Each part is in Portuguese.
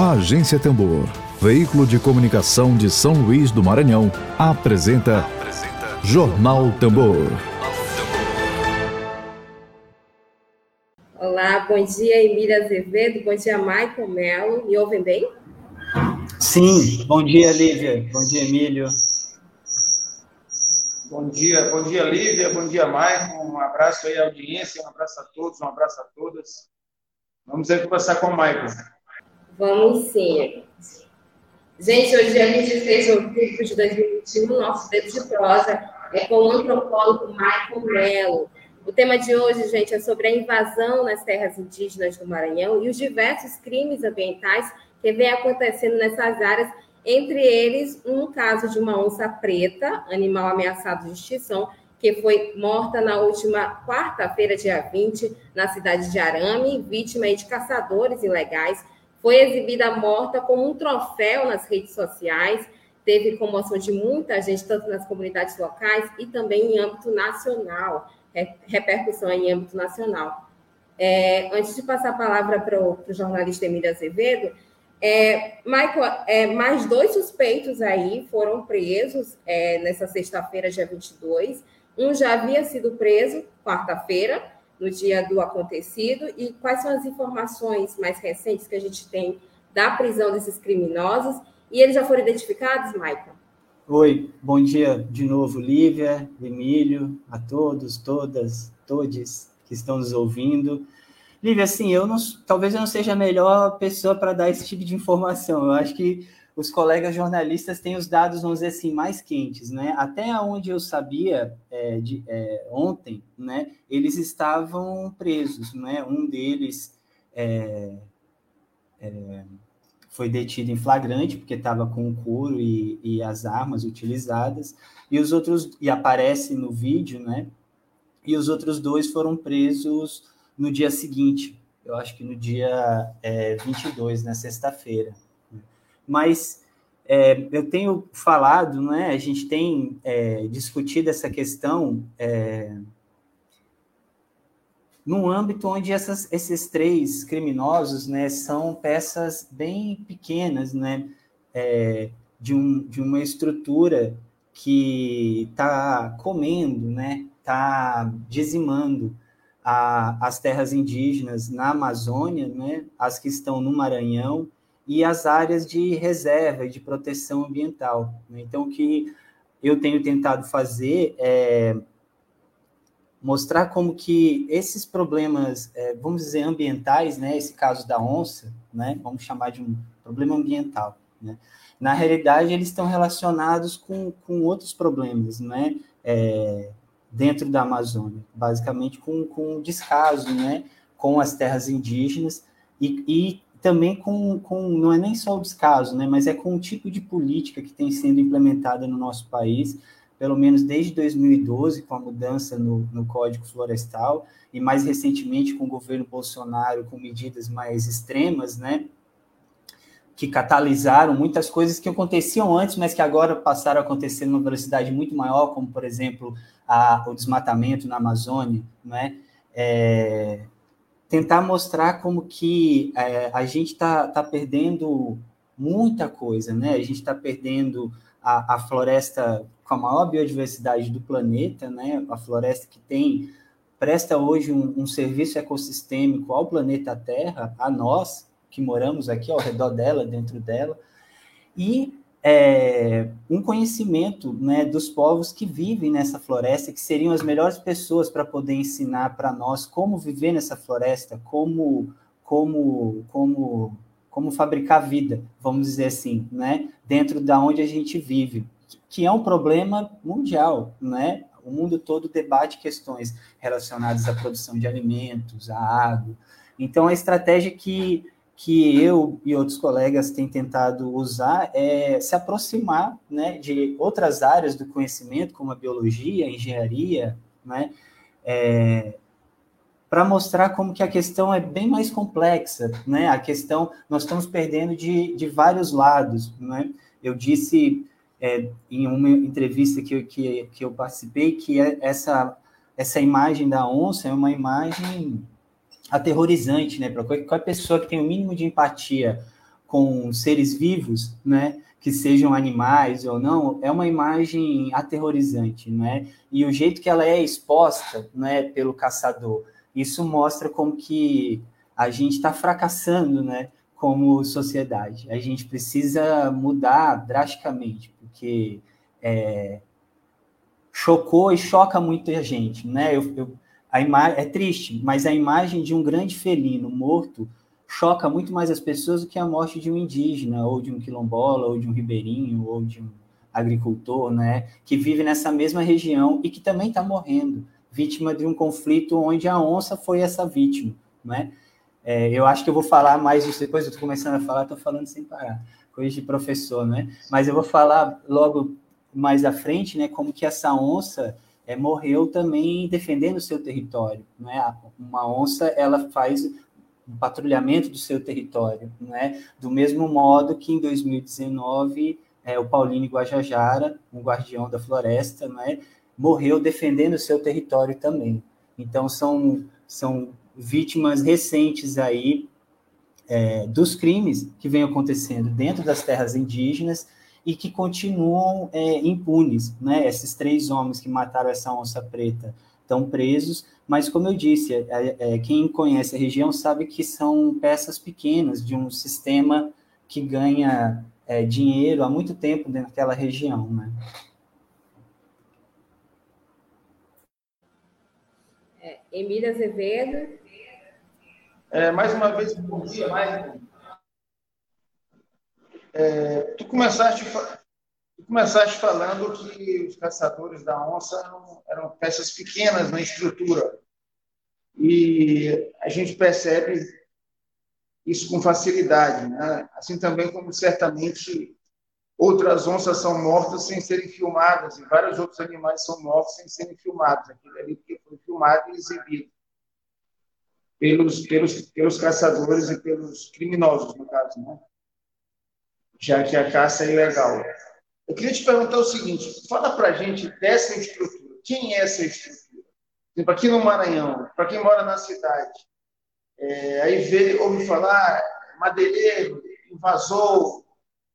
A Agência Tambor, veículo de comunicação de São Luís do Maranhão, apresenta, apresenta Jornal Tambor. Olá, bom dia, Emília Azevedo, bom dia, Michael Melo. Me ouvem bem? Sim, bom dia, Lívia, bom dia, Emílio. Bom dia, bom dia, Lívia, bom dia, Michael. Um abraço aí à audiência, um abraço a todos, um abraço a todas. Vamos aí conversar com o Michael. Vamos sim. Gente, hoje é 26 de outubro de 2021, nosso dedo de prosa é com o antropólogo Michael Mello. O tema de hoje, gente, é sobre a invasão nas terras indígenas do Maranhão e os diversos crimes ambientais que vem acontecendo nessas áreas, entre eles um caso de uma onça preta, animal ameaçado de extinção, que foi morta na última quarta-feira, dia 20, na cidade de Arame, vítima de caçadores ilegais foi exibida morta como um troféu nas redes sociais, teve comoção de muita gente, tanto nas comunidades locais e também em âmbito nacional, repercussão em âmbito nacional. É, antes de passar a palavra para o jornalista Emílio Azevedo, é, Michael, é, mais dois suspeitos aí foram presos é, nessa sexta-feira, dia 22. Um já havia sido preso quarta-feira, no dia do acontecido e quais são as informações mais recentes que a gente tem da prisão desses criminosos e eles já foram identificados, Michael? Oi, bom dia de novo, Lívia, Emílio, a todos, todas, todes que estão nos ouvindo. Lívia, assim, eu não, talvez eu não seja a melhor pessoa para dar esse tipo de informação. Eu acho que os colegas jornalistas têm os dados, vamos dizer assim, mais quentes, né? Até onde eu sabia é, de, é, ontem, né? Eles estavam presos, né? Um deles é, é foi detido em flagrante porque estava com o couro e, e, as armas utilizadas e os outros e aparece no vídeo, né? E os outros dois foram presos no dia seguinte. Eu acho que no dia é, 22, na sexta-feira mas é, eu tenho falado, né, a gente tem é, discutido essa questão é, num âmbito onde essas, esses três criminosos né, são peças bem pequenas né, é, de, um, de uma estrutura que está comendo, né, está dizimando a, as terras indígenas na Amazônia, né, as que estão no Maranhão, e as áreas de reserva e de proteção ambiental. Né? Então, o que eu tenho tentado fazer é mostrar como que esses problemas, é, vamos dizer, ambientais, né, esse caso da onça, né, vamos chamar de um problema ambiental, né, na realidade eles estão relacionados com, com outros problemas, né, é, dentro da Amazônia, basicamente com, com descaso, né, com as terras indígenas e, e também com, com, não é nem só o descaso, né, mas é com o tipo de política que tem sendo implementada no nosso país, pelo menos desde 2012, com a mudança no, no Código Florestal, e mais recentemente com o governo Bolsonaro, com medidas mais extremas, né, que catalisaram muitas coisas que aconteciam antes, mas que agora passaram a acontecer numa velocidade muito maior, como, por exemplo, a, o desmatamento na Amazônia, né, é, tentar mostrar como que é, a gente está tá perdendo muita coisa, né? A gente está perdendo a, a, floresta com a maior biodiversidade do planeta, né? A floresta que tem presta hoje um, um serviço ecossistêmico ao planeta Terra, a nós que moramos aqui ao redor dela, dentro dela, e é, um conhecimento né, dos povos que vivem nessa floresta, que seriam as melhores pessoas para poder ensinar para nós como viver nessa floresta, como, como, como, como fabricar vida, vamos dizer assim, né, dentro da onde a gente vive, que é um problema mundial, né? O mundo todo debate questões relacionadas à produção de alimentos, à água. Então, a estratégia que que eu e outros colegas têm tentado usar é se aproximar né, de outras áreas do conhecimento, como a biologia, a engenharia, né, é, para mostrar como que a questão é bem mais complexa, né? A questão, nós estamos perdendo de, de vários lados, né? Eu disse é, em uma entrevista que, que, que eu participei que é essa, essa imagem da onça é uma imagem aterrorizante, né? Para qualquer pessoa que tem o mínimo de empatia com seres vivos, né? Que sejam animais ou não, é uma imagem aterrorizante, né? E o jeito que ela é exposta, né, pelo caçador, isso mostra como que a gente está fracassando, né? Como sociedade. A gente precisa mudar drasticamente, porque é, chocou e choca muita gente, né? Eu, eu, a é triste, mas a imagem de um grande felino morto choca muito mais as pessoas do que a morte de um indígena, ou de um quilombola, ou de um ribeirinho, ou de um agricultor, né? Que vive nessa mesma região e que também está morrendo, vítima de um conflito onde a onça foi essa vítima, né? É, eu acho que eu vou falar mais disso depois, eu estou começando a falar, estou falando sem parar, coisa de professor, né? Mas eu vou falar logo mais à frente, né, como que essa onça é, morreu também defendendo o seu território, né? Uma onça, ela faz um patrulhamento do seu território, né? Do mesmo modo que em 2019 é, o Paulino Guajajara, um guardião da floresta, né, morreu defendendo o seu território também. Então são são vítimas recentes aí é, dos crimes que vêm acontecendo dentro das terras indígenas e que continuam é, impunes, né? Esses três homens que mataram essa onça preta estão presos, mas como eu disse, é, é, quem conhece a região sabe que são peças pequenas de um sistema que ganha é, dinheiro há muito tempo dentro daquela região, né? É, Emília Azevedo. É, mais uma vez, bom dia, mais é, tu, começaste, tu começaste falando que os caçadores da onça eram, eram peças pequenas na estrutura. E a gente percebe isso com facilidade. Né? Assim também como certamente outras onças são mortas sem serem filmadas e vários outros animais são mortos sem serem filmados. Aquilo ali porque foi filmado e exibido pelos, pelos, pelos caçadores e pelos criminosos, no caso. Né? Já que a caça é ilegal. Eu queria te perguntar o seguinte: fala para a gente dessa estrutura. Quem é essa estrutura? Exemplo, aqui no Maranhão, para quem mora na cidade, é, aí vê, ouve falar madeireiro, invasor,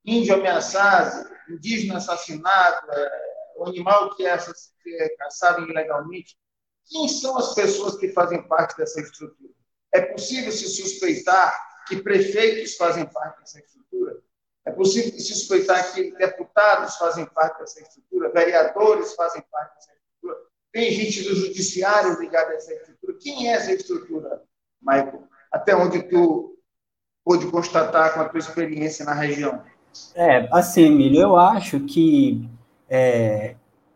índio ameaçado, indígena assassinado, é, o animal que é, que é caçado ilegalmente. Quem são as pessoas que fazem parte dessa estrutura? É possível se suspeitar que prefeitos fazem parte dessa estrutura? É possível suspeitar que deputados fazem parte dessa estrutura, vereadores fazem parte dessa estrutura, tem gente do judiciário ligada a essa estrutura. Quem é essa estrutura, Michael? Até onde tu pôde constatar com a tua experiência na região? É, assim, Emílio, eu acho que é,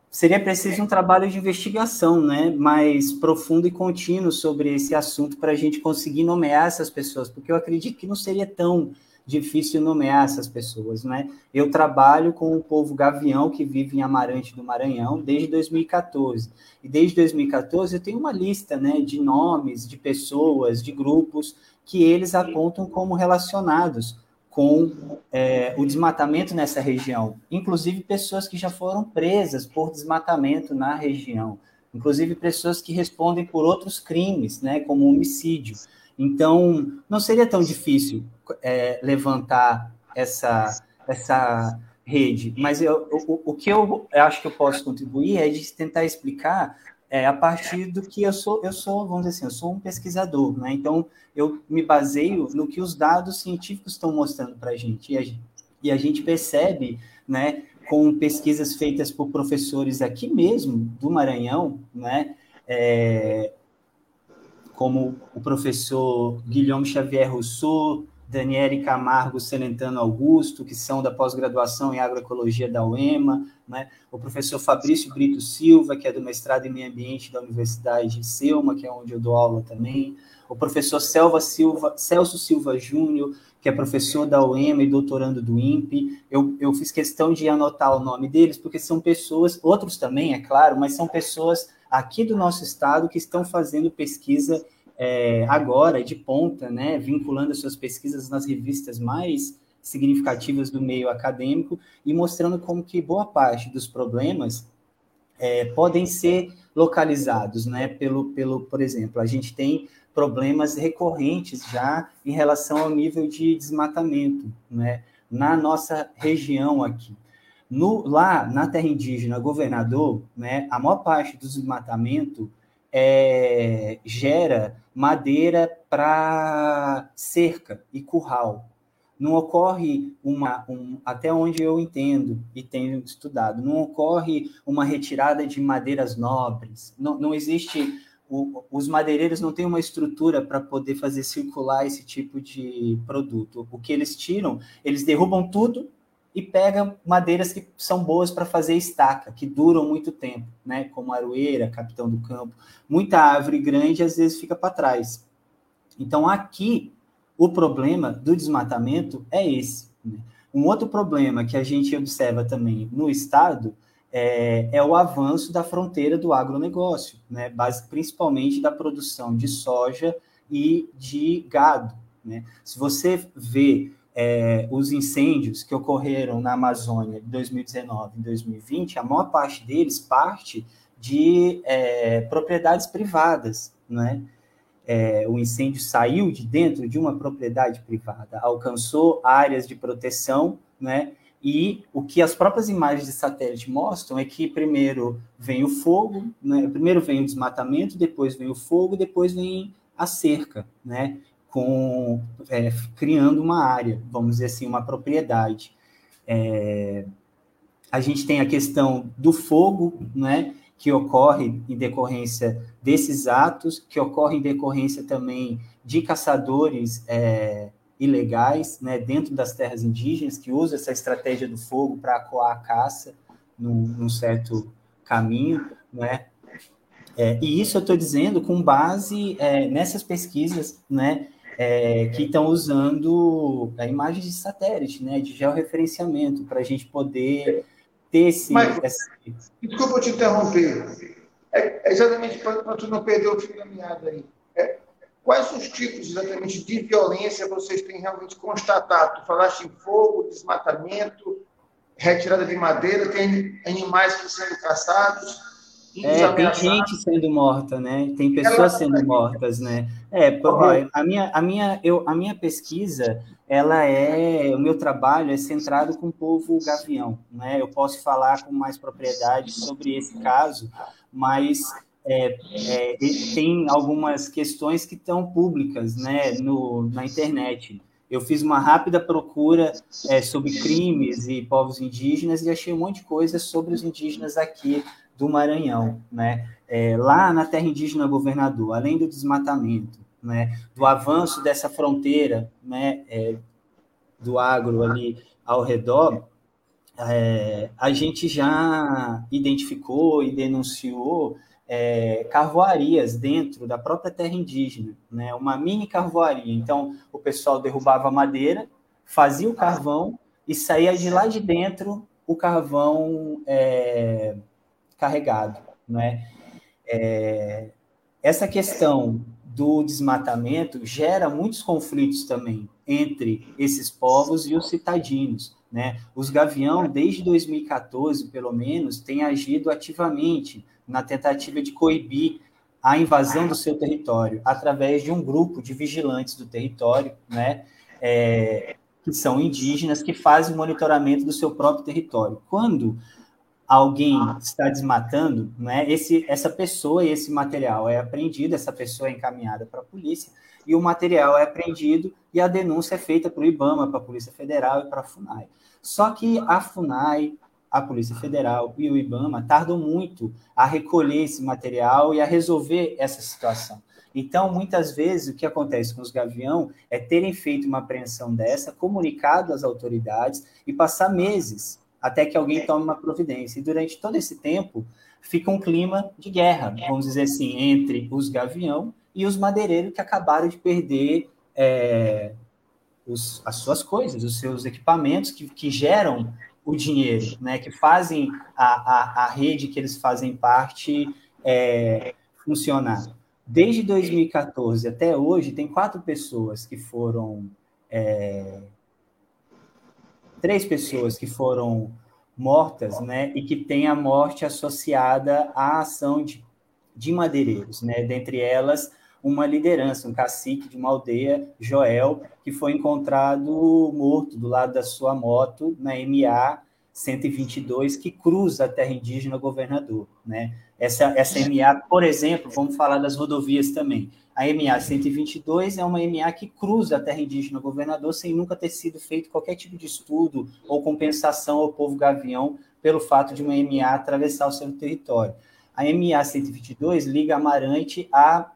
seria preciso um trabalho de investigação, né, mais profundo e contínuo sobre esse assunto para a gente conseguir nomear essas pessoas, porque eu acredito que não seria tão difícil nomear essas pessoas, né? Eu trabalho com o povo gavião que vive em Amarante do Maranhão desde 2014. E desde 2014 eu tenho uma lista, né, de nomes, de pessoas, de grupos que eles apontam como relacionados com é, o desmatamento nessa região. Inclusive pessoas que já foram presas por desmatamento na região. Inclusive pessoas que respondem por outros crimes, né, como homicídio. Então, não seria tão difícil é, levantar essa, essa rede, mas eu, o, o que eu acho que eu posso contribuir é de tentar explicar é, a partir do que eu sou, eu sou, vamos dizer assim, eu sou um pesquisador, né? Então, eu me baseio no que os dados científicos estão mostrando para a gente. E a gente, percebe, né, com pesquisas feitas por professores aqui mesmo, do Maranhão, né, é, como o professor Guilherme Xavier Rousseau, Daniele Camargo Celentano Augusto, que são da pós-graduação em agroecologia da UEMA, né? o professor Fabrício Brito Silva, que é do mestrado em meio ambiente da Universidade de Selma, que é onde eu dou aula também, o professor Selva Silva, Celso Silva Júnior, que é professor da UEMA e doutorando do INPE. Eu, eu fiz questão de anotar o nome deles, porque são pessoas, outros também, é claro, mas são pessoas aqui do nosso estado que estão fazendo pesquisa é, agora de ponta, né, vinculando as suas pesquisas nas revistas mais significativas do meio acadêmico e mostrando como que boa parte dos problemas é, podem ser localizados, né, pelo, pelo, por exemplo, a gente tem problemas recorrentes já em relação ao nível de desmatamento, né? Na nossa região aqui. No, lá na terra indígena governador, né, a maior parte do desmatamento é, gera madeira para cerca e curral. Não ocorre uma, um, até onde eu entendo e tenho estudado, não ocorre uma retirada de madeiras nobres. Não, não existe o, os madeireiros não têm uma estrutura para poder fazer circular esse tipo de produto. O que eles tiram, eles derrubam tudo e pegam madeiras que são boas para fazer estaca, que duram muito tempo, né? Como aroeira, capitão do campo. Muita árvore grande às vezes fica para trás. Então aqui o problema do desmatamento é esse. Né? Um outro problema que a gente observa também no estado é, é, o avanço da fronteira do agronegócio, né? Base, principalmente da produção de soja e de gado. Né? Se você vê é, os incêndios que ocorreram na Amazônia em 2019 e 2020, a maior parte deles parte de é, propriedades privadas, né? É, o incêndio saiu de dentro de uma propriedade privada, alcançou áreas de proteção, né? E o que as próprias imagens de satélite mostram é que primeiro vem o fogo, né? primeiro vem o desmatamento, depois vem o fogo, depois vem a cerca, né? Com é, criando uma área, vamos dizer assim, uma propriedade. É, a gente tem a questão do fogo, né, que ocorre em decorrência desses atos, que ocorre em decorrência também de caçadores é, ilegais, né, dentro das terras indígenas, que usam essa estratégia do fogo para coar a caça num, num certo caminho, né, é, e isso eu estou dizendo com base é, nessas pesquisas, né, é, que estão usando a imagem de satélite, né, de georreferenciamento, para a gente poder ter esse, Mas, esse... Desculpa te interromper. É, é exatamente para tu não perder o fio da meada aí. É, quais os tipos exatamente de violência vocês têm realmente constatado? Tu falaste em fogo, desmatamento, retirada de madeira, tem animais que sendo caçados. É, tem gente sendo morta, né? Tem pessoas sendo mortas, né? É, a minha, a minha, eu, a minha pesquisa, ela é, o meu trabalho é centrado com o povo gavião, né? Eu posso falar com mais propriedade sobre esse caso, mas é, é, tem algumas questões que estão públicas, né, no, na internet. Eu fiz uma rápida procura é, sobre crimes e povos indígenas e achei um monte de coisas sobre os indígenas aqui do Maranhão, né? É, lá na terra indígena governador, além do desmatamento, né, do avanço dessa fronteira, né, é, do agro ali ao redor, é, a gente já identificou e denunciou é, carvoarias dentro da própria terra indígena, né, uma mini carvoaria. Então, o pessoal derrubava madeira, fazia o carvão e saía de lá de dentro o carvão é, carregado, né? É, essa questão do desmatamento gera muitos conflitos também entre esses povos e os citadinos, né? Os Gavião, desde 2014, pelo menos, têm agido ativamente na tentativa de coibir a invasão do seu território através de um grupo de vigilantes do território, né? É, que são indígenas que fazem o monitoramento do seu próprio território. Quando alguém está desmatando, né, esse, essa pessoa e esse material é apreendido, essa pessoa é encaminhada para a polícia, e o material é apreendido e a denúncia é feita para o IBAMA, para a Polícia Federal e para a FUNAI. Só que a FUNAI, a Polícia Federal e o IBAMA tardam muito a recolher esse material e a resolver essa situação. Então, muitas vezes, o que acontece com os Gavião é terem feito uma apreensão dessa, comunicado às autoridades e passar meses até que alguém tome uma providência. E durante todo esse tempo fica um clima de guerra, vamos dizer assim, entre os gavião e os madeireiros que acabaram de perder é, os, as suas coisas, os seus equipamentos que, que geram o dinheiro, né, que fazem a, a, a rede que eles fazem parte é, funcionar. Desde 2014 até hoje, tem quatro pessoas que foram é, três pessoas que foram mortas, né, e que tem a morte associada à ação de, de madeireiros, né, dentre elas uma liderança, um cacique de uma aldeia, Joel, que foi encontrado morto do lado da sua moto na MA 122, que cruza a terra indígena governador. Né? Essa, essa MA, por exemplo, vamos falar das rodovias também. A MA 122 é uma MA que cruza a terra indígena governador sem nunca ter sido feito qualquer tipo de estudo ou compensação ao povo gavião pelo fato de uma MA atravessar o seu território. A MA 122 liga Amarante a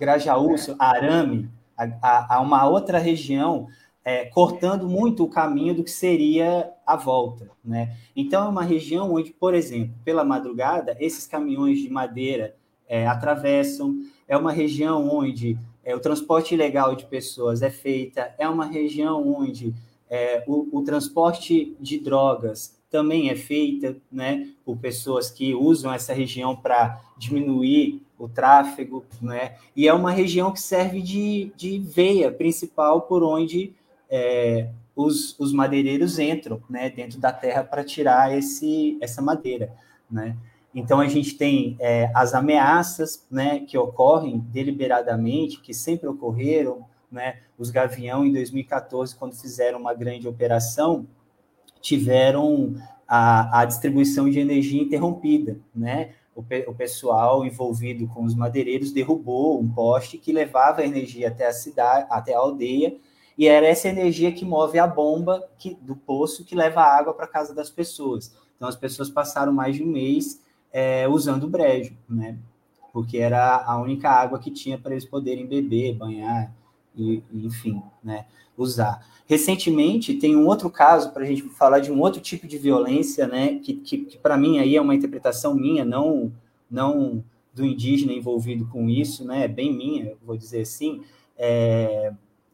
Grajaú, a Arame, a, a, uma outra região, é, cortando muito o caminho do que seria a volta. Né? Então, é uma região onde, por exemplo, pela madrugada, esses caminhões de madeira é, atravessam, é uma região onde é, o transporte ilegal de pessoas é feita, é uma região onde é, o, o, transporte de drogas também é feita né, por pessoas que usam essa região para diminuir o tráfego, né? e é uma região que serve de, de veia principal por onde é, os, os madeireiros entram né, dentro da terra para tirar esse, essa madeira. Né? Então, a gente tem é, as ameaças né, que ocorrem deliberadamente, que sempre ocorreram. Né? Os Gavião, em 2014, quando fizeram uma grande operação, tiveram a, a distribuição de energia interrompida. Né? O, pe o pessoal envolvido com os madeireiros derrubou um poste que levava a energia até a cidade, até a aldeia, e era essa energia que move a bomba que, do poço que leva a água para a casa das pessoas. Então, as pessoas passaram mais de um mês é, usando brejo, né? Porque era a única água que tinha para eles poderem beber, banhar e, enfim, né? Usar. Recentemente tem um outro caso para a gente falar de um outro tipo de violência, né? Que, que, que para mim aí é uma interpretação minha, não não do indígena envolvido com isso, né? É bem minha, vou dizer assim. É,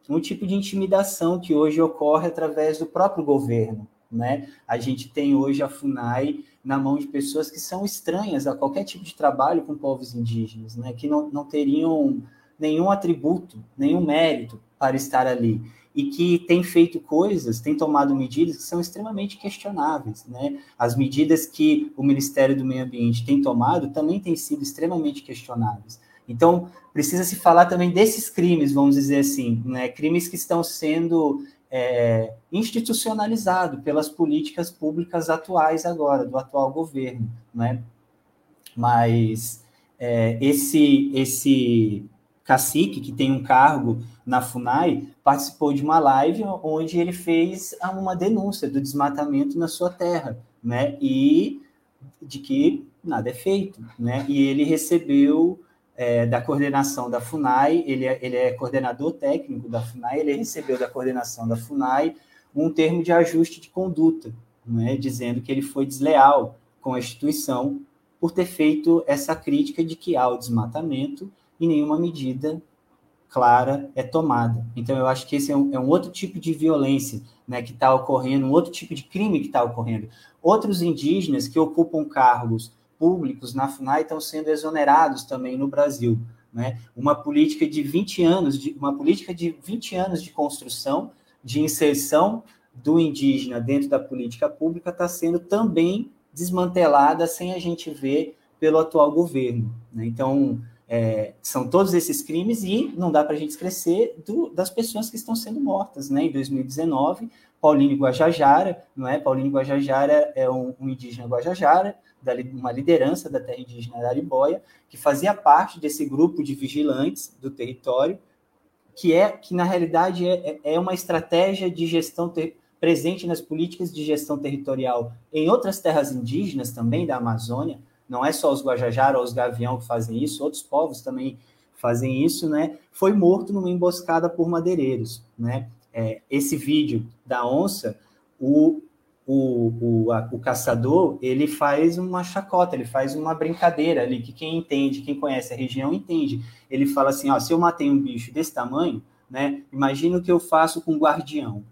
um tipo de intimidação que hoje ocorre através do próprio governo, né? A gente tem hoje a FUNAI na mão de pessoas que são estranhas a qualquer tipo de trabalho com povos indígenas, né? que não, não teriam nenhum atributo, nenhum mérito para estar ali e que tem feito coisas, tem tomado medidas que são extremamente questionáveis, né? As medidas que o Ministério do Meio Ambiente tem tomado também têm sido extremamente questionáveis. Então, precisa se falar também desses crimes, vamos dizer assim, né? Crimes que estão sendo é, institucionalizado pelas políticas públicas atuais agora, do atual governo, né? Mas é, esse, esse cacique, que tem um cargo na FUNAI, participou de uma live onde ele fez uma denúncia do desmatamento na sua terra, né? E de que nada é feito, né? E ele recebeu é, da coordenação da FUNAI, ele é, ele é coordenador técnico da FUNAI, ele recebeu da coordenação da FUNAI um termo de ajuste de conduta, né, dizendo que ele foi desleal com a instituição por ter feito essa crítica de que há o desmatamento e nenhuma medida clara é tomada. Então, eu acho que esse é um, é um outro tipo de violência né, que está ocorrendo, um outro tipo de crime que está ocorrendo. Outros indígenas que ocupam cargos públicos na FUNAI estão sendo exonerados também no Brasil. Né? Uma política de 20 anos, de, uma política de 20 anos de construção, de inserção do indígena dentro da política pública está sendo também desmantelada sem a gente ver pelo atual governo. Né? Então, é, são todos esses crimes e não dá para a gente esquecer do, das pessoas que estão sendo mortas. Né? Em 2019, Paulinho Guajajara, não é? Paulinho Guajajara é um, um indígena Guajajara, da, uma liderança da terra indígena da Aribóia, que fazia parte desse grupo de vigilantes do território, que é que na realidade é, é, é uma estratégia de gestão ter, presente nas políticas de gestão territorial em outras terras indígenas também da Amazônia. Não é só os Guajajara ou os Gavião que fazem isso, outros povos também fazem isso, né? Foi morto numa emboscada por madeireiros, né? É, esse vídeo da onça, o, o, o, a, o caçador ele faz uma chacota, ele faz uma brincadeira ali, que quem entende, quem conhece a região entende. Ele fala assim, ó, se eu matei um bicho desse tamanho, né, imagina o que eu faço com o guardião.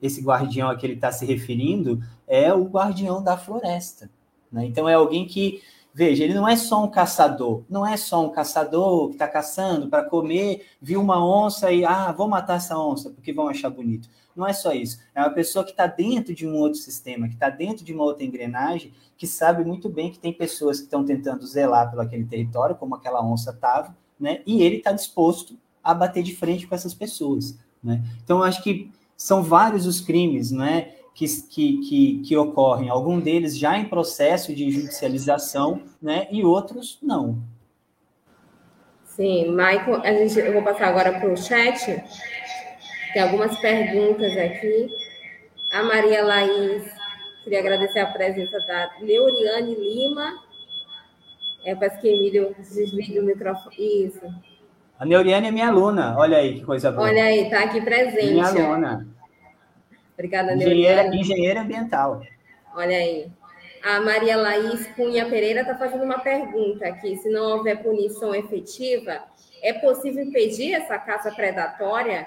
Esse guardião a que ele está se referindo é o guardião da floresta. Né? Então é alguém que, veja, ele não é só um caçador, não é só um caçador que está caçando para comer, viu uma onça e, ah, vou matar essa onça porque vão achar bonito não é só isso. É uma pessoa que está dentro de um outro sistema, que está dentro de uma outra engrenagem, que sabe muito bem que tem pessoas que estão tentando zelar pelo aquele território, como aquela onça estava, né? E ele está disposto a bater de frente com essas pessoas, né? Então, eu acho que são vários os crimes, né? Que, que, que, que, ocorrem, algum deles já em processo de judicialização, né, e outros não. Sim, Michael, a gente, eu vou passar agora para o chat, tem algumas perguntas aqui. A Maria Laís, queria agradecer a presença da Leuriane Lima, é, parece que Emílio desliga o microfone. Isso. A Neuriane é minha aluna. Olha aí que coisa boa. Olha aí, está aqui presente. Minha aluna. Obrigada, engenheira. Engenheira ambiental. Olha aí. A Maria Laís Cunha Pereira está fazendo uma pergunta aqui. Se não houver punição efetiva, é possível impedir essa caça predatória?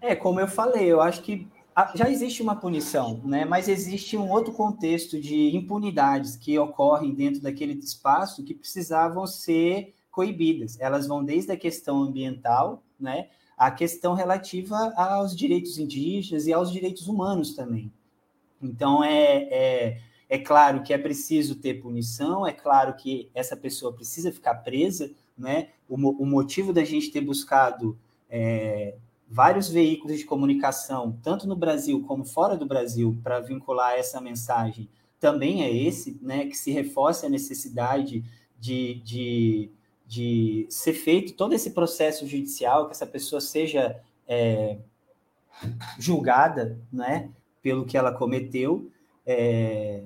É, como eu falei, eu acho que já existe uma punição, né? mas existe um outro contexto de impunidades que ocorrem dentro daquele espaço que precisavam ser coibidas. Elas vão desde a questão ambiental, né, a questão relativa aos direitos indígenas e aos direitos humanos também. Então, é, é, é claro que é preciso ter punição, é claro que essa pessoa precisa ficar presa, né? O, o motivo da gente ter buscado é, vários veículos de comunicação, tanto no Brasil como fora do Brasil, para vincular essa mensagem, também é esse, né, que se reforça a necessidade de, de, de ser feito todo esse processo judicial, que essa pessoa seja é, julgada, né, pelo que ela cometeu, é,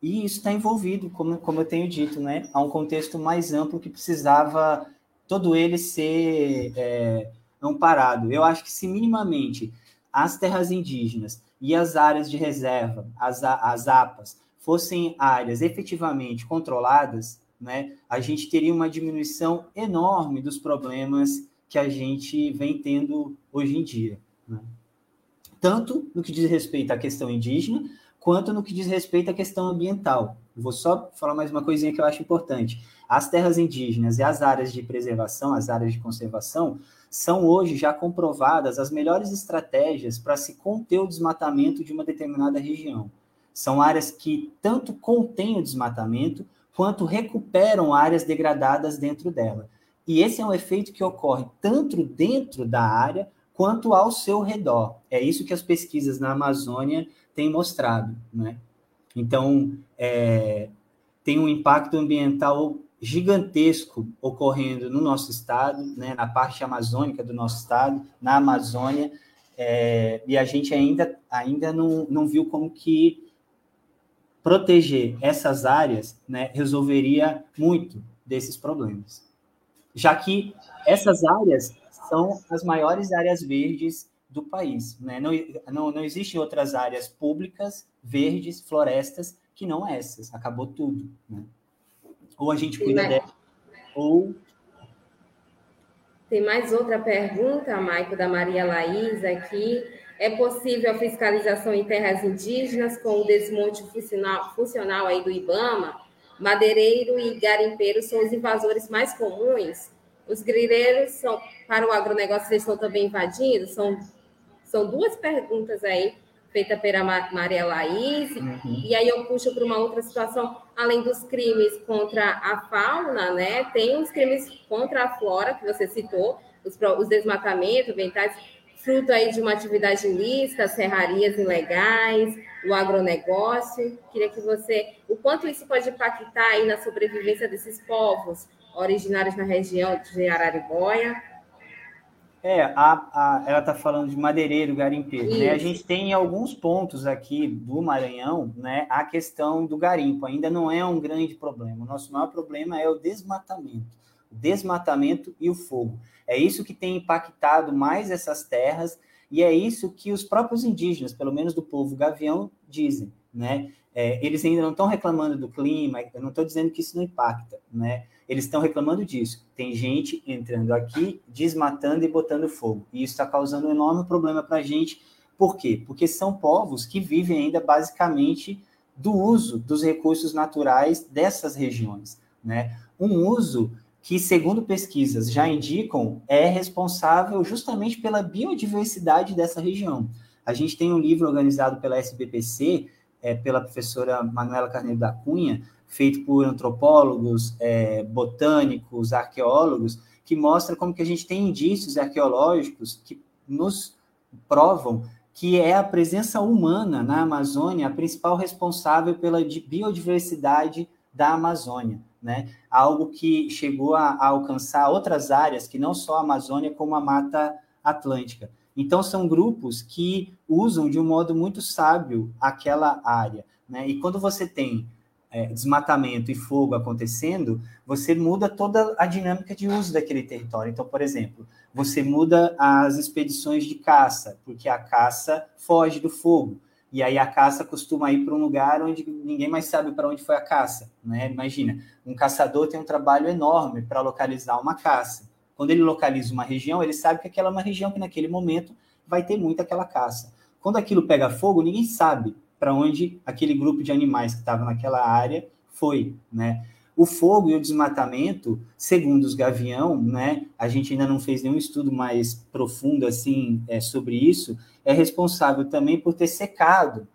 e isso está envolvido, como, como eu tenho dito, né, a um contexto mais amplo que precisava todo ele ser é, amparado. Eu acho que se minimamente as terras indígenas e as áreas de reserva, as, as APAs, fossem áreas efetivamente controladas, né, a gente teria uma diminuição enorme dos problemas que a gente vem tendo hoje em dia. Né? Tanto no que diz respeito à questão indígena, quanto no que diz respeito à questão ambiental. vou só falar mais uma coisinha que eu acho importante. As terras indígenas e as áreas de preservação, as áreas de conservação, são hoje já comprovadas as melhores estratégias para se conter o desmatamento de uma determinada região. São áreas que tanto contêm o desmatamento, quanto recuperam áreas degradadas dentro dela. E esse é um efeito que ocorre tanto dentro da área quanto ao seu redor. É isso que as pesquisas na Amazônia têm mostrado. Né? Então, é, tem um impacto ambiental gigantesco ocorrendo no nosso estado, né, na parte amazônica do nosso estado, na Amazônia, é, e a gente ainda, ainda não, não viu como que proteger essas áreas né, resolveria muito desses problemas. Já que essas áreas são as maiores áreas verdes do país. Né? Não, não, não existem outras áreas públicas, verdes, florestas, que não essas. Acabou tudo. Né? Ou a gente cuida mais... dela, ou. Tem mais outra pergunta, Maico, da Maria Laís aqui. É possível a fiscalização em terras indígenas com o desmonte funcional, funcional aí do IBAMA? Madeireiro e garimpeiro são os invasores mais comuns. Os grileiros são, para o agronegócio, eles estão também invadindo? São, são duas perguntas aí feita pela Maria Laís, uhum. e aí eu puxo para uma outra situação, além dos crimes contra a fauna, né? Tem os crimes contra a flora, que você citou, os, os desmatamentos ambientais, fruto aí de uma atividade ilícita, serrarias ilegais, o agronegócio. Queria que você, o quanto isso pode impactar aí na sobrevivência desses povos originários na região de Araribóia, é, a, a, ela está falando de madeireiro, garimpeiro. Né? A gente tem alguns pontos aqui do Maranhão, né? A questão do garimpo ainda não é um grande problema. O nosso maior problema é o desmatamento. Desmatamento e o fogo. É isso que tem impactado mais essas terras e é isso que os próprios indígenas, pelo menos do povo gavião, dizem, né? É, eles ainda não estão reclamando do clima, eu não estou dizendo que isso não impacta, né? Eles estão reclamando disso. Tem gente entrando aqui, desmatando e botando fogo. E isso está causando um enorme problema para a gente. Por quê? Porque são povos que vivem ainda basicamente do uso dos recursos naturais dessas regiões, né? Um uso que, segundo pesquisas já indicam, é responsável justamente pela biodiversidade dessa região. A gente tem um livro organizado pela SBPC é, pela professora Manuela Carneiro da Cunha, feito por antropólogos, é, botânicos, arqueólogos, que mostra como que a gente tem indícios arqueológicos que nos provam que é a presença humana na Amazônia a principal responsável pela biodiversidade da Amazônia, né? Algo que chegou a, a alcançar outras áreas que não só a Amazônia, como a Mata Atlântica. Então, são grupos que usam de um modo muito sábio aquela área. Né? E quando você tem é, desmatamento e fogo acontecendo, você muda toda a dinâmica de uso daquele território. Então, por exemplo, você muda as expedições de caça, porque a caça foge do fogo. E aí a caça costuma ir para um lugar onde ninguém mais sabe para onde foi a caça. Né? Imagina, um caçador tem um trabalho enorme para localizar uma caça. Quando ele localiza uma região, ele sabe que aquela é uma região que naquele momento vai ter muito aquela caça. Quando aquilo pega fogo, ninguém sabe para onde aquele grupo de animais que estava naquela área foi, né? O fogo e o desmatamento, segundo os Gavião, né, a gente ainda não fez nenhum estudo mais profundo assim é, sobre isso, é responsável também por ter secado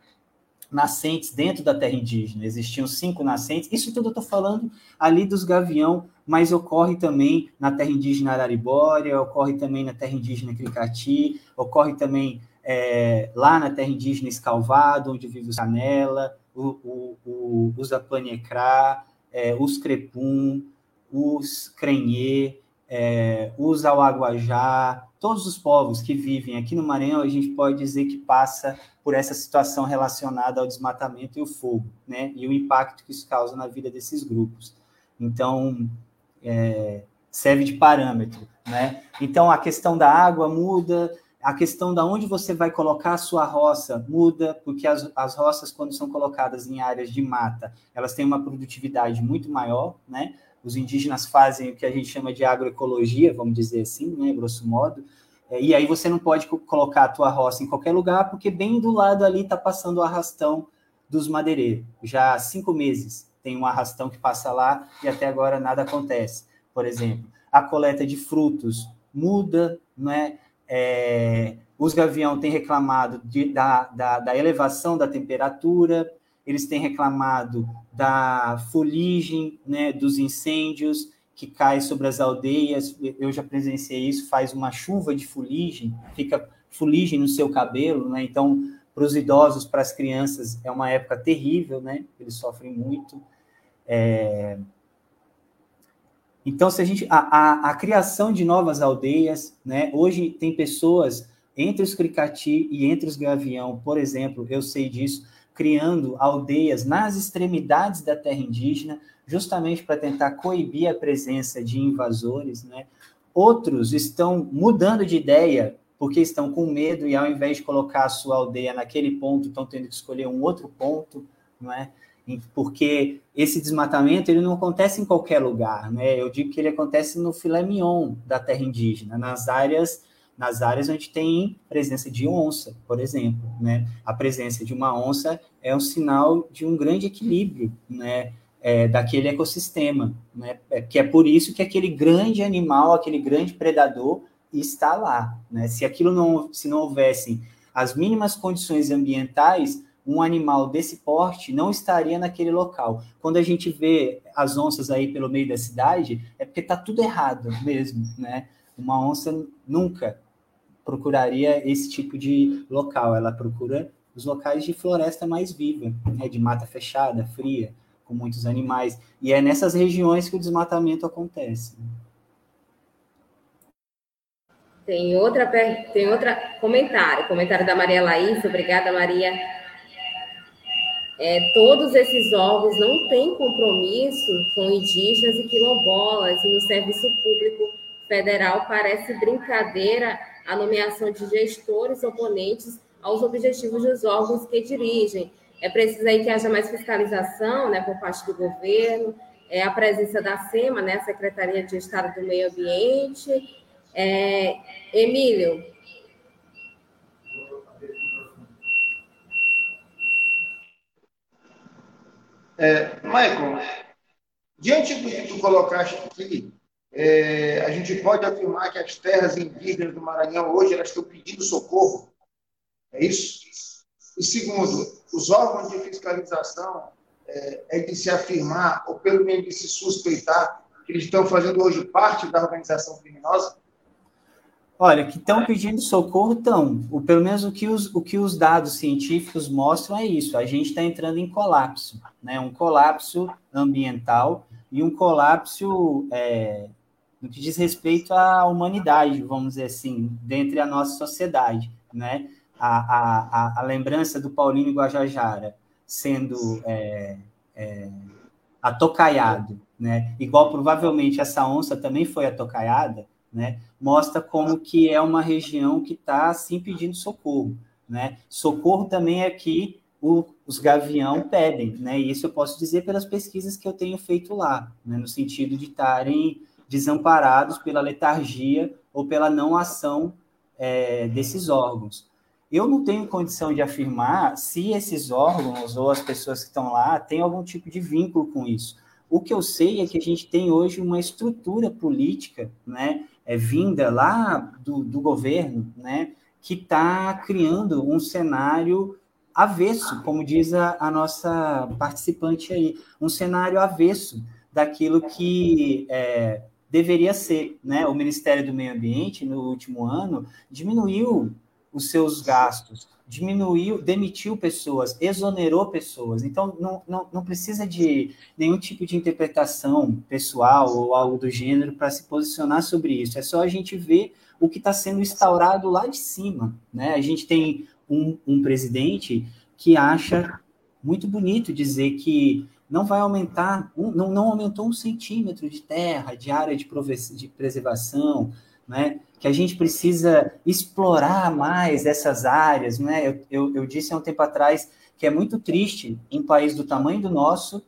nascentes dentro da terra indígena. Existiam cinco nascentes. Isso tudo eu estou falando ali dos gavião, mas ocorre também na terra indígena Araribória, ocorre também na terra indígena Cricati, ocorre também é, lá na terra indígena Escalvado, onde vive os Canela, o, o, o, os Apanecrá, é, os Crepum, os Crenhê, é, os Auaguajá, todos os povos que vivem aqui no Maranhão, a gente pode dizer que passa por essa situação relacionada ao desmatamento e o fogo, né? E o impacto que isso causa na vida desses grupos. Então, é, serve de parâmetro, né? Então, a questão da água muda, a questão da onde você vai colocar a sua roça muda, porque as, as roças, quando são colocadas em áreas de mata, elas têm uma produtividade muito maior, né? Os indígenas fazem o que a gente chama de agroecologia, vamos dizer assim, né, grosso modo, é, e aí você não pode colocar a tua roça em qualquer lugar, porque bem do lado ali está passando o arrastão dos madeireiros. Já há cinco meses tem um arrastão que passa lá e até agora nada acontece. Por exemplo, a coleta de frutos muda, né? É, os gavião têm reclamado de, da, da, da, elevação da temperatura, eles têm reclamado da fuligem, né, dos incêndios, que cai sobre as aldeias. Eu já presenciei isso, faz uma chuva de fuligem, fica fuligem no seu cabelo, né? Então, para os idosos, para as crianças, é uma época terrível, né? Eles sofrem muito. É... Então, se a gente. A, a, a, criação de novas aldeias, né? Hoje tem pessoas entre os Cricati e entre os Gavião, por exemplo, eu sei disso, criando aldeias nas extremidades da terra indígena, justamente para tentar coibir a presença de invasores, né? Outros estão mudando de ideia porque estão com medo e ao invés de colocar a sua aldeia naquele ponto, estão tendo que escolher um outro ponto, não é? Porque esse desmatamento ele não acontece em qualquer lugar, né? Eu digo que ele acontece no filé mignon da terra indígena, nas áreas nas áreas onde tem presença de onça, por exemplo, né? A presença de uma onça é um sinal de um grande equilíbrio, né? é, daquele ecossistema, né? É, que é por isso que aquele grande animal, aquele grande predador está lá, né? Se aquilo não, se não houvessem as mínimas condições ambientais, um animal desse porte não estaria naquele local. Quando a gente vê as onças aí pelo meio da cidade, é porque está tudo errado mesmo, né? Uma onça nunca procuraria esse tipo de local, ela procura os locais de floresta mais viva, né? de mata fechada, fria com muitos animais. E é nessas regiões que o desmatamento acontece. Tem outra, tem outra comentário, comentário da Maria Laís, obrigada Maria. É, todos esses órgãos não têm compromisso com indígenas e quilombolas, e no serviço público federal parece brincadeira a nomeação de gestores oponentes aos objetivos dos órgãos que dirigem. É preciso aí que haja mais fiscalização né, por parte do governo, é, a presença da SEMA, né, Secretaria de Estado do Meio Ambiente. É, Emílio. É, Michael, diante do que tu colocaste aqui, é, a gente pode afirmar que as terras indígenas do Maranhão hoje elas estão pedindo socorro. É isso? E segundo, os órgãos de fiscalização é, é de se afirmar, ou pelo menos de se suspeitar, que eles estão fazendo hoje parte da organização criminosa? Olha, que estão pedindo socorro, estão. Pelo menos o que, os, o que os dados científicos mostram é isso. A gente está entrando em colapso, né? Um colapso ambiental e um colapso é, no que diz respeito à humanidade, vamos dizer assim, dentro da nossa sociedade, né? A, a, a, lembrança do Paulinho Guajajara sendo é, é, atocaiado, né? Igual provavelmente essa onça também foi atocaiada, né? Mostra como que é uma região que está assim pedindo socorro, né? Socorro também é que o, os gavião pedem, né? E isso eu posso dizer pelas pesquisas que eu tenho feito lá, né? no sentido de estarem desamparados pela letargia ou pela não ação é, desses órgãos. Eu não tenho condição de afirmar se esses órgãos ou as pessoas que estão lá têm algum tipo de vínculo com isso. O que eu sei é que a gente tem hoje uma estrutura política, né, é, vinda lá do, do governo, né, que está criando um cenário avesso, como diz a, a, nossa participante aí, um cenário avesso daquilo que é, deveria ser. Né? O Ministério do Meio Ambiente, no último ano, diminuiu os seus gastos, diminuiu, demitiu pessoas, exonerou pessoas. Então, não, não, não precisa de nenhum tipo de interpretação pessoal ou algo do gênero para se posicionar sobre isso. É só a gente ver o que está sendo instaurado lá de cima. Né? A gente tem um, um presidente que acha muito bonito dizer que não vai aumentar, um, não, não aumentou um centímetro de terra, de área de, de preservação, né? que a gente precisa explorar mais essas áreas. Né? Eu, eu, eu disse há um tempo atrás que é muito triste, em um país do tamanho do nosso,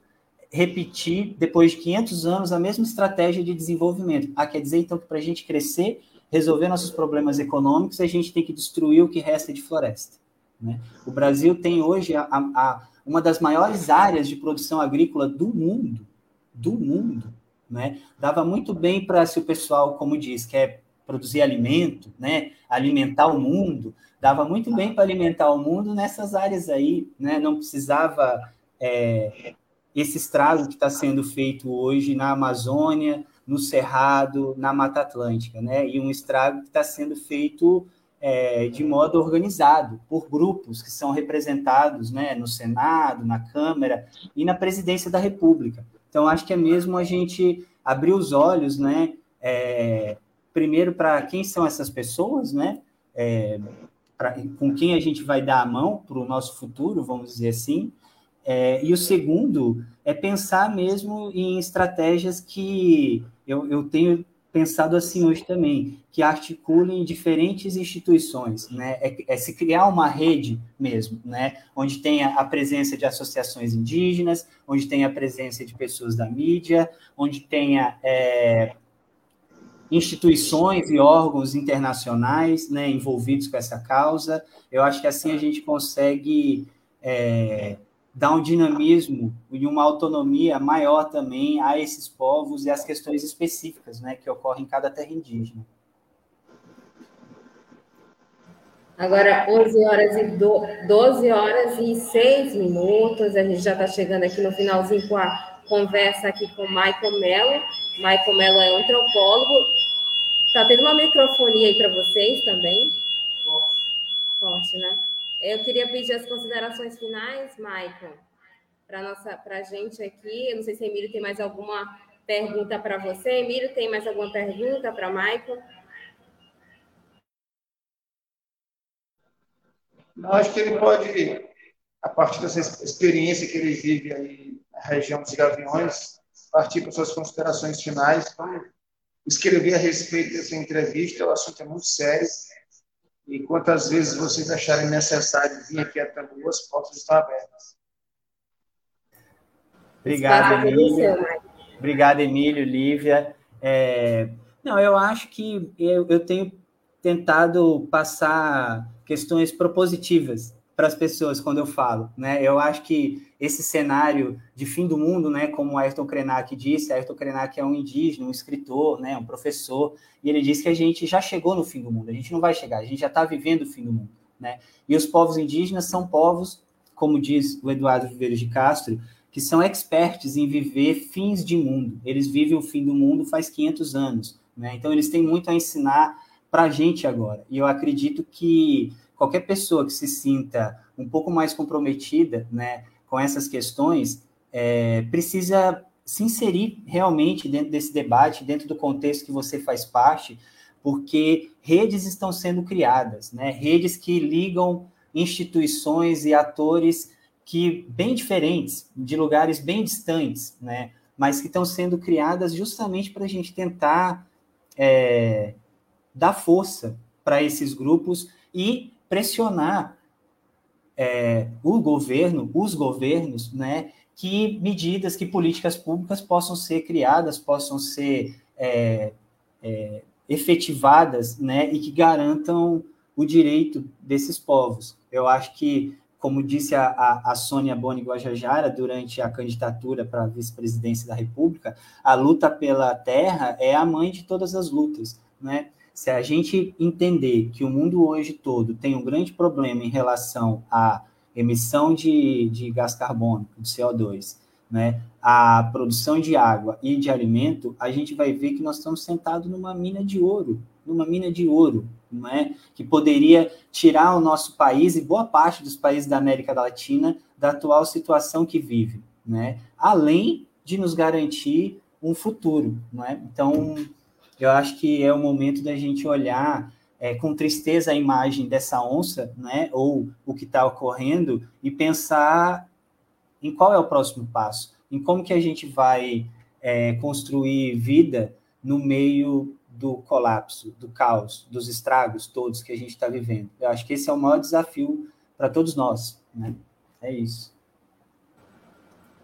repetir, depois de 500 anos, a mesma estratégia de desenvolvimento. Ah, quer dizer, então, que para a gente crescer, resolver nossos problemas econômicos, a gente tem que destruir o que resta de floresta. Né? O Brasil tem hoje a, a uma das maiores áreas de produção agrícola do mundo, do mundo, né? Dava muito bem para se o pessoal, como diz, quer produzir alimento, né? Alimentar o mundo, dava muito bem para alimentar o mundo nessas áreas aí, né? Não precisava é, esse estrago que está sendo feito hoje na Amazônia, no Cerrado, na Mata Atlântica, né? E um estrago que está sendo feito é, de modo organizado, por grupos que são representados né, no Senado, na Câmara e na presidência da República. Então, acho que é mesmo a gente abrir os olhos, né, é, primeiro para quem são essas pessoas, né, é, pra, com quem a gente vai dar a mão para o nosso futuro, vamos dizer assim, é, e o segundo é pensar mesmo em estratégias que eu, eu tenho pensado assim hoje também, que articulem diferentes instituições, né? É, é, se criar uma rede mesmo, né? Onde tenha a presença de associações indígenas, onde tenha a presença de pessoas da mídia, onde tenha é, instituições e órgãos internacionais, né? Envolvidos com essa causa. Eu acho que assim a gente consegue é, dá um dinamismo e uma autonomia maior também a esses povos e às questões específicas né, que ocorrem em cada terra indígena. Agora, 11 horas e do, 12 horas e 6 minutos, a gente já está chegando aqui no finalzinho com a conversa aqui com Michael Mello. Michael Mello é antropólogo. Está tendo uma microfonia aí para vocês também? Forte. Forte, né? Eu queria pedir as considerações finais, Maicon, para nossa, para gente aqui. Eu não sei se Emílio tem mais alguma pergunta para você. Emílio, tem mais alguma pergunta para Maicon? Não, acho que ele pode, a partir dessa experiência que ele vive aí na região dos Gaviões, partir para suas considerações finais. Vamos escrever a respeito dessa entrevista, o assunto é muito sério e quantas vezes vocês acharem necessário vir aqui a Tambu, as portas estão abertas. Obrigado, Emílio. Obrigado, Emílio, Lívia. É... Não, eu acho que eu, eu tenho tentado passar questões propositivas para as pessoas quando eu falo, né? Eu acho que esse cenário de fim do mundo, né, como Ayrton Krenak disse, Ayrton Krenak é um indígena, um escritor, né, um professor, e ele disse que a gente já chegou no fim do mundo, a gente não vai chegar, a gente já está vivendo o fim do mundo, né? E os povos indígenas são povos, como diz o Eduardo Viveiros de Castro, que são experts em viver fins de mundo. Eles vivem o fim do mundo faz 500 anos. Né? Então, eles têm muito a ensinar para a gente agora. E eu acredito que qualquer pessoa que se sinta um pouco mais comprometida né, com essas questões é, precisa se inserir realmente dentro desse debate, dentro do contexto que você faz parte, porque redes estão sendo criadas, né? redes que ligam instituições e atores que bem diferentes, de lugares bem distantes, né? mas que estão sendo criadas justamente para a gente tentar é, dar força para esses grupos e pressionar é, o governo, os governos, né, que medidas, que políticas públicas possam ser criadas, possam ser é, é, efetivadas, né, e que garantam o direito desses povos. Eu acho que, como disse a, a, a Sônia Boni Guajajara durante a candidatura para a vice-presidência da República, a luta pela terra é a mãe de todas as lutas, né? Se a gente entender que o mundo hoje todo tem um grande problema em relação à emissão de, de gás carbônico, de CO2, né, a produção de água e de alimento, a gente vai ver que nós estamos sentados numa mina de ouro, numa mina de ouro, não é? que poderia tirar o nosso país e boa parte dos países da América Latina da atual situação que vive, né? além de nos garantir um futuro. Não é? Então, eu acho que é o momento da gente olhar é, com tristeza a imagem dessa onça, né, ou o que está ocorrendo, e pensar em qual é o próximo passo, em como que a gente vai é, construir vida no meio do colapso, do caos, dos estragos todos que a gente está vivendo. Eu acho que esse é o maior desafio para todos nós. Né? É isso.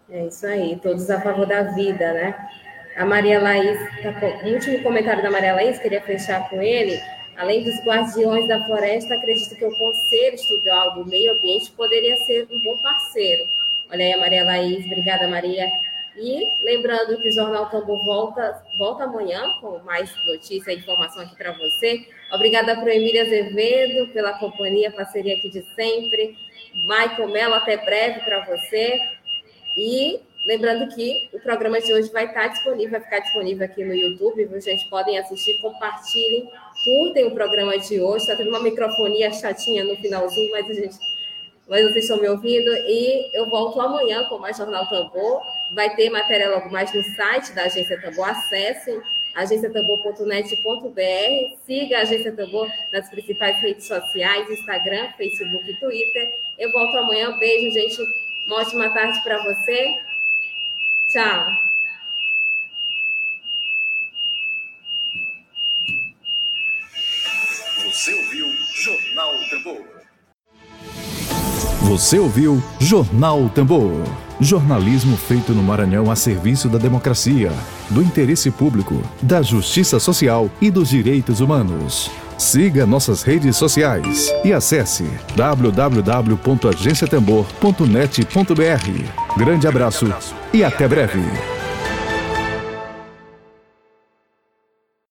É isso aí, todos a favor da vida, né? A Maria Laís, tá com, o último comentário da Maria Laís, queria fechar com ele. Além dos guardiões da floresta, acredito que o Conselho Estadual do Meio Ambiente poderia ser um bom parceiro. Olha aí a Maria Laís, obrigada Maria. E lembrando que o Jornal Tambor volta, volta amanhã com mais notícia e informação aqui para você. Obrigada para o Emília Azevedo pela companhia, parceria aqui de sempre. Michael Mello, até breve para você. E Lembrando que o programa de hoje vai estar disponível, vai ficar disponível aqui no YouTube, vocês podem assistir, compartilhem, curtem o programa de hoje. Está tendo uma microfonia chatinha no finalzinho, mas a gente. Mas vocês estão me ouvindo e eu volto amanhã com mais Jornal Tambor. Vai ter matéria logo mais no site da Agência Tambor. Acessem agenciatambor.net.br. Siga a Agência Tambor nas principais redes sociais, Instagram, Facebook e Twitter. Eu volto amanhã. Beijo, gente. Uma ótima tarde para você. Tchau. Você ouviu Jornal Tambor. Você ouviu Jornal Tambor. Jornalismo feito no Maranhão a serviço da democracia, do interesse público, da justiça social e dos direitos humanos. Siga nossas redes sociais e acesse www.agenciatambor.net.br. Grande abraço e até breve.